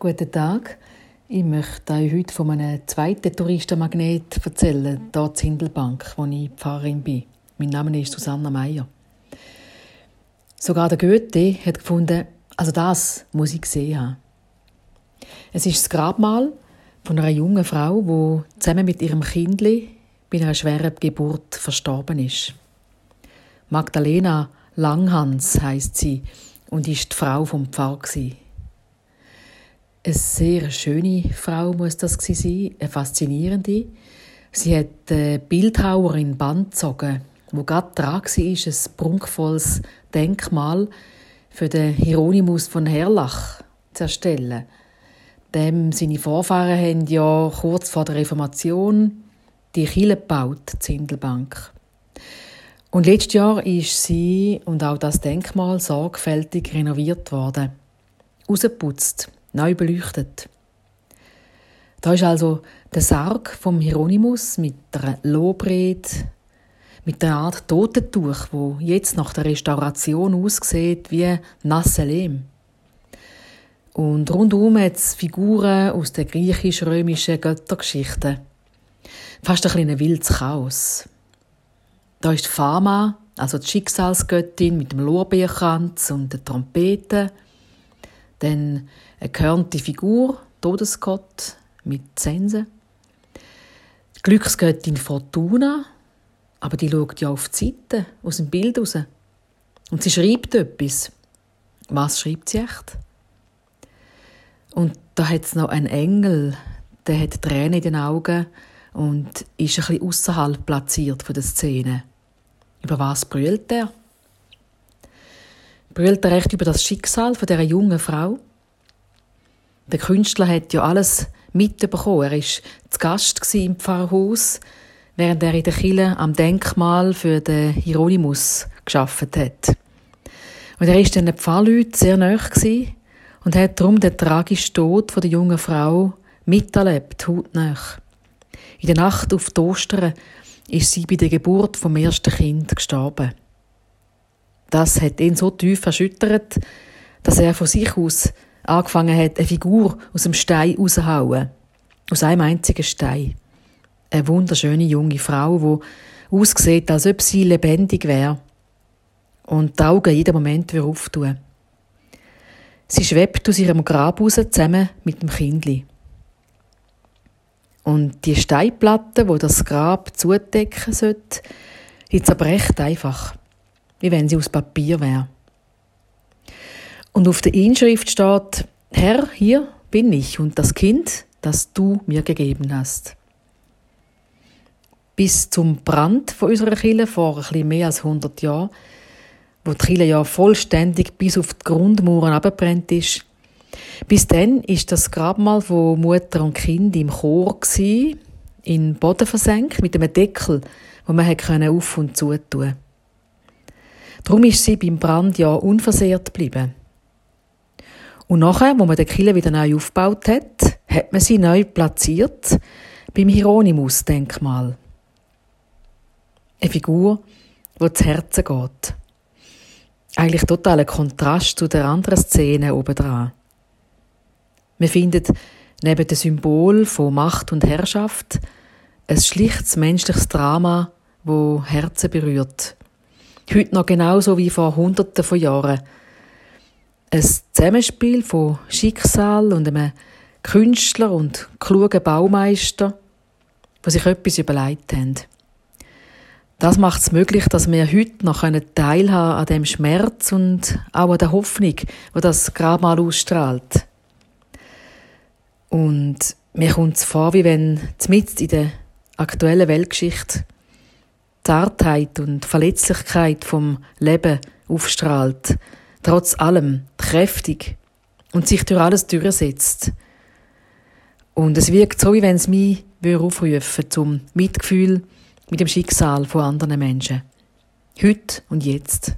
Guten Tag. Ich möchte euch heute von einem zweiten Touristenmagnet erzählen, hier in Hindelbank, wo ich Pfarrerin bin. Mein Name ist Susanna Meyer. Sogar der Goethe hat gefunden, also das muss ich gesehen haben. Es ist das Grabmal von einer jungen Frau, die zusammen mit ihrem Kindli bei einer schweren Geburt verstorben ist. Magdalena Langhans heißt sie und ist die Frau vom Pfarrer. Eine sehr schöne Frau muss das sein, eine faszinierende. Sie hat eine Bildhauerin Band gezogen, wo gerade dran war, ein prunkvolles Denkmal für den Hieronymus von Herlach zu erstellen. Dem seine Vorfahren haben ja kurz vor der Reformation die Kirche gebaut, die Zindelbank. Und letztes Jahr ist sie und auch das Denkmal sorgfältig renoviert worden, ausgeputzt neu beleuchtet. Da ist also der Sarg vom Hieronymus mit der Lobrede, mit der Art Totentuch, wo jetzt nach der Restauration aussieht wie nasse Lehm. Und rundum hat es Figuren aus der griechisch-römischen Göttergeschichte. Fast ein kleines wildes Chaos. Da ist Fama, also die Schicksalsgöttin mit dem Lorbeerkranz und der Trompete. Dann eine gehörnte Figur, Todesgott mit Sensen. Die Glücksgöttin Fortuna, aber die schaut ja auf die Seite, aus dem Bild raus. Und sie schreibt etwas. Was schreibt sie echt? Und da hat es noch einen Engel, der hat Tränen in den Augen und ist ein bisschen außerhalb platziert von der Szene. Über was brüllt er? Brüllt er recht über das Schicksal von der jungen Frau? Der Künstler hat ja alles mitbekommen. Er war zu Gast im Pfarrhaus, während er in der Kille am Denkmal für den Hieronymus geschafft hat. Und er ist den Pfarrleuten sehr nahe und hat darum den tragischen Tod der jungen Frau miterlebt, hautnah. In der Nacht auf Ostern ist sie bei der Geburt vom ersten Kind gestorben. Das hat ihn so tief erschüttert, dass er von sich aus angefangen hat, eine Figur aus dem Stein rauszuhauen. Aus einem einzigen Stein. Eine wunderschöne junge Frau, die aussieht, als ob sie lebendig wäre. Und die Augen jeden Moment auftun. Sie schwebt aus ihrem Grab raus, zusammen mit dem Kindli. Und die Steinplatte, wo das Grab zudecken sollte, die zerbricht einfach, wie wenn sie aus Papier wäre. Und auf der Inschrift steht, Herr, hier bin ich und das Kind, das du mir gegeben hast. Bis zum Brand von unserer Kille vor ein mehr als 100 Jahren, wo die Kille ja vollständig bis auf die Grundmauern abgebrannt ist, bis dann ist das Grabmal von Mutter und Kind im Chor in den Boden versenkt mit einem Deckel, wo man auf und zu tun. Darum ist sie beim Brand ja unversehrt geblieben. Und nachher, wo man den Kille wieder neu aufgebaut hat, hat man sie neu platziert beim Hieronymus-Denkmal. Eine Figur, die zu Herzen geht. Eigentlich totaler Kontrast zu der anderen Szene oben dran. Man findet neben dem Symbol von Macht und Herrschaft ein schlichtes menschliches Drama, wo Herzen berührt. Heute noch genauso wie vor Hunderten von Jahren ein Zusammenspiel von Schicksal und einem Künstler und klugen Baumeister, die sich etwas überlegt haben. Das macht es möglich, dass wir heute noch teilhaben an dem Schmerz und auch an der Hoffnung, wo das Grabmal ausstrahlt. Und mir kommt es vor, wie wenn mitten in der aktuellen Weltgeschichte Zartheit und Verletzlichkeit vom Leben aufstrahlt trotz allem kräftig und sich durch alles durchsetzt. Und es wirkt so, wie wenn es mich aufrufen zum Mitgefühl mit dem Schicksal von anderen Menschen. Heute und jetzt.